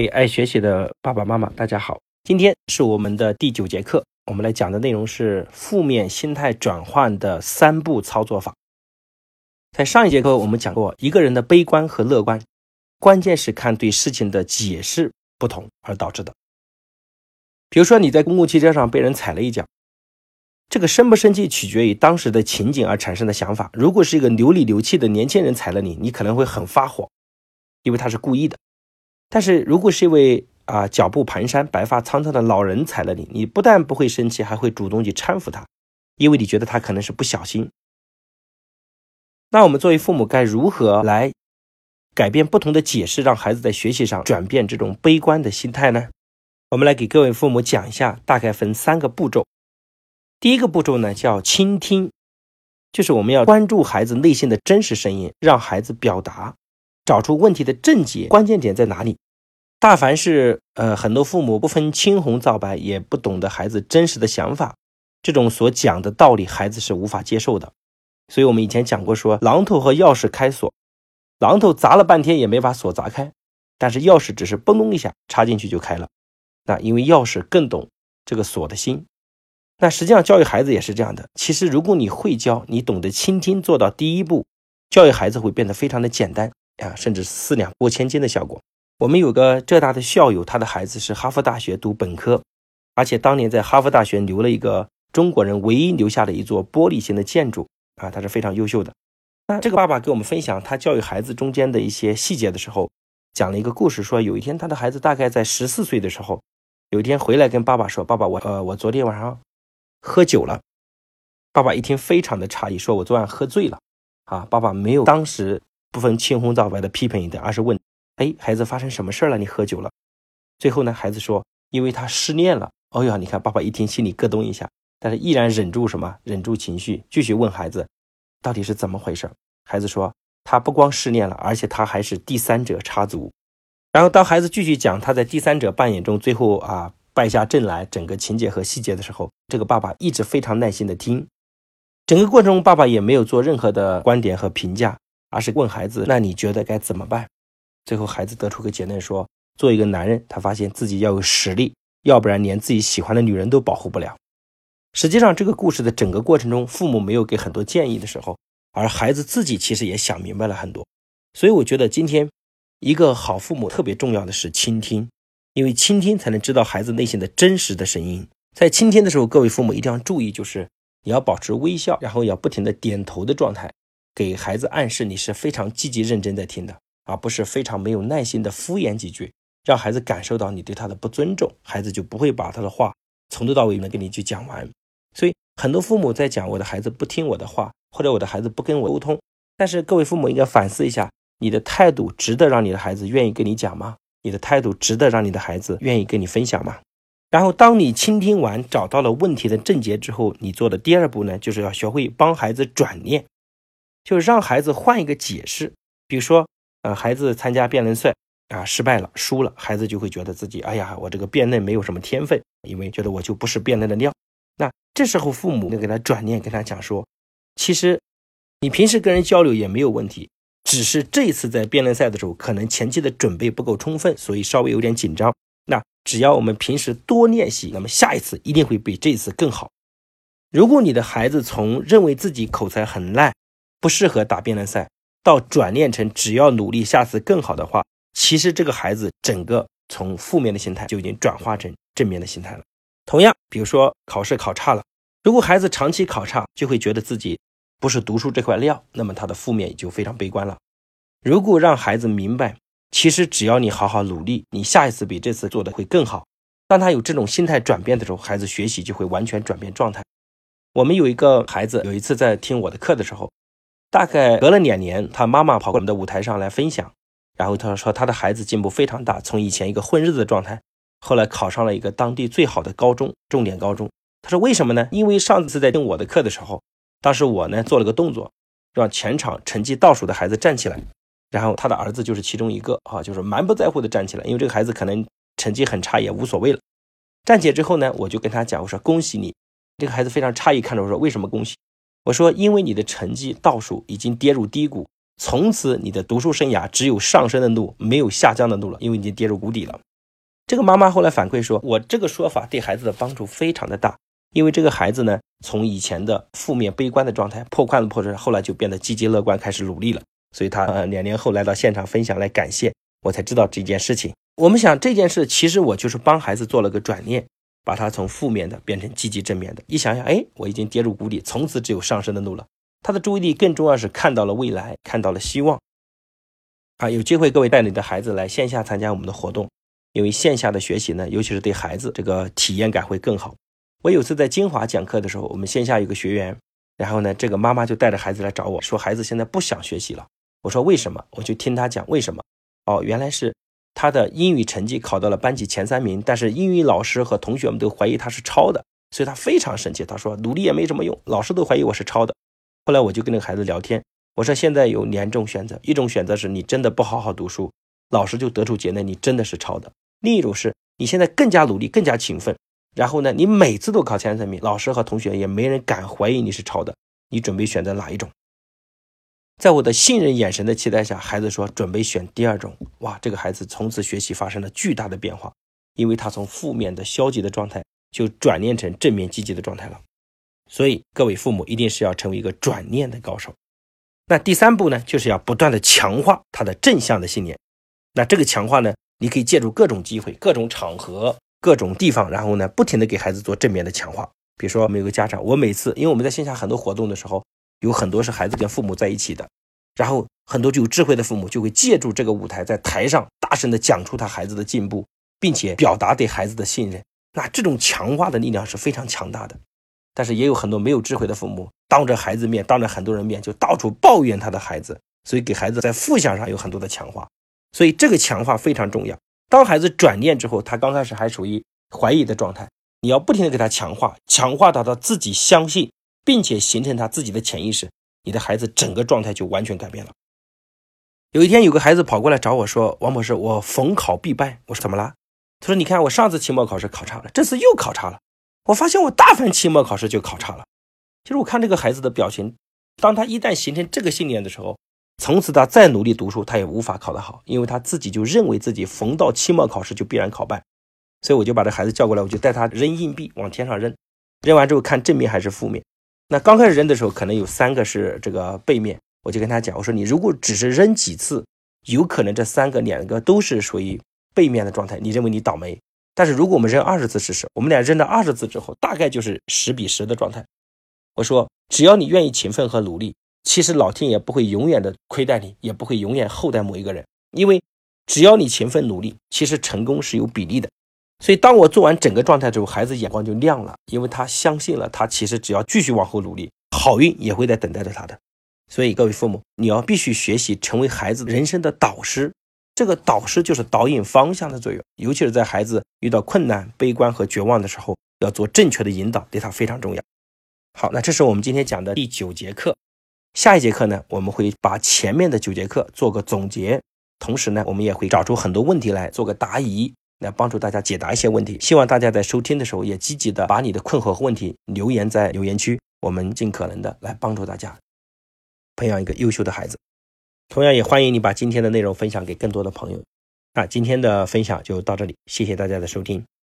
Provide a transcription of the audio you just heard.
给爱学习的爸爸妈妈，大家好！今天是我们的第九节课，我们来讲的内容是负面心态转换的三步操作法。在上一节课我们讲过，一个人的悲观和乐观，关键是看对事情的解释不同而导致的。比如说你在公共汽车上被人踩了一脚，这个生不生气取决于当时的情景而产生的想法。如果是一个流里流气的年轻人踩了你，你可能会很发火，因为他是故意的。但是如果是一位啊脚步蹒跚、白发苍苍的老人踩了你，你不但不会生气，还会主动去搀扶他，因为你觉得他可能是不小心。那我们作为父母该如何来改变不同的解释，让孩子在学习上转变这种悲观的心态呢？我们来给各位父母讲一下，大概分三个步骤。第一个步骤呢叫倾听，就是我们要关注孩子内心的真实声音，让孩子表达。找出问题的症结，关键点在哪里？大凡是呃，很多父母不分青红皂白，也不懂得孩子真实的想法，这种所讲的道理，孩子是无法接受的。所以我们以前讲过，说榔头和钥匙开锁，榔头砸了半天也没把锁砸开，但是钥匙只是嘣咚一下插进去就开了。那因为钥匙更懂这个锁的心。那实际上教育孩子也是这样的。其实如果你会教，你懂得倾听，做到第一步，教育孩子会变得非常的简单。啊，甚至四两拨千斤的效果。我们有个浙大的校友，他的孩子是哈佛大学读本科，而且当年在哈佛大学留了一个中国人唯一留下的一座玻璃型的建筑啊，他是非常优秀的。那这个爸爸给我们分享他教育孩子中间的一些细节的时候，讲了一个故事，说有一天他的孩子大概在十四岁的时候，有一天回来跟爸爸说：“爸爸，我呃，我昨天晚上喝酒了。”爸爸一听非常的诧异，说：“我昨晚喝醉了。”啊，爸爸没有当时。不分青红皂白的批评一顿，而是问：“哎，孩子发生什么事了？你喝酒了？”最后呢，孩子说：“因为他失恋了。”哦呀，你看，爸爸一听心里咯噔一下，但是依然忍住什么？忍住情绪，继续问孩子：“到底是怎么回事？”孩子说：“他不光失恋了，而且他还是第三者插足。”然后当孩子继续讲他在第三者扮演中最后啊败下阵来，整个情节和细节的时候，这个爸爸一直非常耐心的听。整个过程中，爸爸也没有做任何的观点和评价。而是问孩子：“那你觉得该怎么办？”最后，孩子得出个结论说：“做一个男人，他发现自己要有实力，要不然连自己喜欢的女人都保护不了。”实际上，这个故事的整个过程中，父母没有给很多建议的时候，而孩子自己其实也想明白了很多。所以，我觉得今天一个好父母特别重要的是倾听，因为倾听才能知道孩子内心的真实的声音。在倾听的时候，各位父母一定要注意，就是你要保持微笑，然后要不停的点头的状态。给孩子暗示你是非常积极认真在听的，而不是非常没有耐心的敷衍几句，让孩子感受到你对他的不尊重，孩子就不会把他的话从头到尾能跟你去讲完。所以很多父母在讲我的孩子不听我的话，或者我的孩子不跟我沟通，但是各位父母应该反思一下，你的态度值得让你的孩子愿意跟你讲吗？你的态度值得让你的孩子愿意跟你分享吗？然后当你倾听完，找到了问题的症结之后，你做的第二步呢，就是要学会帮孩子转念。就让孩子换一个解释，比如说，呃，孩子参加辩论赛啊，失败了，输了，孩子就会觉得自己，哎呀，我这个辩论没有什么天分，因为觉得我就不是辩论的料。那这时候父母就给他转念，跟他讲说，其实你平时跟人交流也没有问题，只是这一次在辩论赛的时候，可能前期的准备不够充分，所以稍微有点紧张。那只要我们平时多练习，那么下一次一定会比这次更好。如果你的孩子从认为自己口才很烂，不适合打辩论赛，到转念成只要努力，下次更好的话，其实这个孩子整个从负面的心态就已经转化成正面的心态了。同样，比如说考试考差了，如果孩子长期考差，就会觉得自己不是读书这块料，那么他的负面也就非常悲观了。如果让孩子明白，其实只要你好好努力，你下一次比这次做的会更好。当他有这种心态转变的时候，孩子学习就会完全转变状态。我们有一个孩子，有一次在听我的课的时候。大概隔了两年，他妈妈跑过我们的舞台上来分享，然后他说他的孩子进步非常大，从以前一个混日子的状态，后来考上了一个当地最好的高中，重点高中。他说为什么呢？因为上次在听我的课的时候，当时我呢做了个动作，让全场成绩倒数的孩子站起来，然后他的儿子就是其中一个啊，就是蛮不在乎的站起来，因为这个孩子可能成绩很差也无所谓了。站起来之后呢，我就跟他讲，我说恭喜你。这个孩子非常诧异看着我说，为什么恭喜？我说，因为你的成绩倒数已经跌入低谷，从此你的读书生涯只有上升的路，没有下降的路了，因为已经跌入谷底了。这个妈妈后来反馈说，我这个说法对孩子的帮助非常的大，因为这个孩子呢，从以前的负面悲观的状态破罐子破摔，后来就变得积极乐观，开始努力了。所以他呃两年后来到现场分享来感谢，我才知道这件事情。我们想这件事，其实我就是帮孩子做了个转念，把他从负面的变成积极正面的。一想想，哎，我已经跌入谷底，从此只有上升的路了。他的注意力更重要是看到了未来，看到了希望。啊，有机会各位带你的孩子来线下参加我们的活动。因为线下的学习呢，尤其是对孩子这个体验感会更好。我有次在金华讲课的时候，我们线下有个学员，然后呢，这个妈妈就带着孩子来找我说，孩子现在不想学习了。我说为什么？我就听他讲为什么。哦，原来是他的英语成绩考到了班级前三名，但是英语老师和同学们都怀疑他是抄的，所以他非常生气。他说努力也没什么用，老师都怀疑我是抄的。后来我就跟那个孩子聊天，我说现在有两种选择，一种选择是你真的不好好读书，老师就得出结论你真的是抄的。另一种是你现在更加努力、更加勤奋，然后呢，你每次都考前三名，老师和同学也没人敢怀疑你是抄的。你准备选择哪一种？在我的信任眼神的期待下，孩子说准备选第二种。哇，这个孩子从此学习发生了巨大的变化，因为他从负面的消极的状态就转念成正面积极的状态了。所以各位父母一定是要成为一个转念的高手。那第三步呢，就是要不断的强化他的正向的信念。那这个强化呢？你可以借助各种机会、各种场合、各种地方，然后呢，不停的给孩子做正面的强化。比如说，我们有个家长，我每次，因为我们在线下很多活动的时候，有很多是孩子跟父母在一起的，然后很多具有智慧的父母就会借助这个舞台，在台上大声的讲出他孩子的进步，并且表达对孩子的信任。那这种强化的力量是非常强大的。但是也有很多没有智慧的父母，当着孩子面，当着很多人面，就到处抱怨他的孩子，所以给孩子在负向上有很多的强化。所以这个强化非常重要。当孩子转念之后，他刚开始还处于怀疑的状态，你要不停的给他强化，强化到他自己相信，并且形成他自己的潜意识，你的孩子整个状态就完全改变了。有一天，有个孩子跑过来找我说：“王博士，我逢考必败。”我说：“怎么了？”他说：“你看，我上次期末考试考差了，这次又考差了。我发现我大凡期末考试就考差了。其实我看这个孩子的表情，当他一旦形成这个信念的时候。”从此他再努力读书，他也无法考得好，因为他自己就认为自己逢到期末考试就必然考败，所以我就把这孩子叫过来，我就带他扔硬币往天上扔，扔完之后看正面还是负面。那刚开始扔的时候，可能有三个是这个背面，我就跟他讲，我说你如果只是扔几次，有可能这三个两个都是属于背面的状态，你认为你倒霉。但是如果我们扔二十次试试，我们俩扔了二十次之后，大概就是十比十的状态。我说只要你愿意勤奋和努力。其实老天爷不会永远的亏待你，也不会永远厚待某一个人，因为只要你勤奋努力，其实成功是有比例的。所以当我做完整个状态之后，孩子眼光就亮了，因为他相信了，他其实只要继续往后努力，好运也会在等待着他的。所以各位父母，你要必须学习成为孩子人生的导师，这个导师就是导引方向的作用，尤其是在孩子遇到困难、悲观和绝望的时候，要做正确的引导，对他非常重要。好，那这是我们今天讲的第九节课。下一节课呢，我们会把前面的九节课做个总结，同时呢，我们也会找出很多问题来做个答疑，来帮助大家解答一些问题。希望大家在收听的时候也积极的把你的困惑和问题留言在留言区，我们尽可能的来帮助大家培养一个优秀的孩子。同样也欢迎你把今天的内容分享给更多的朋友。那今天的分享就到这里，谢谢大家的收听。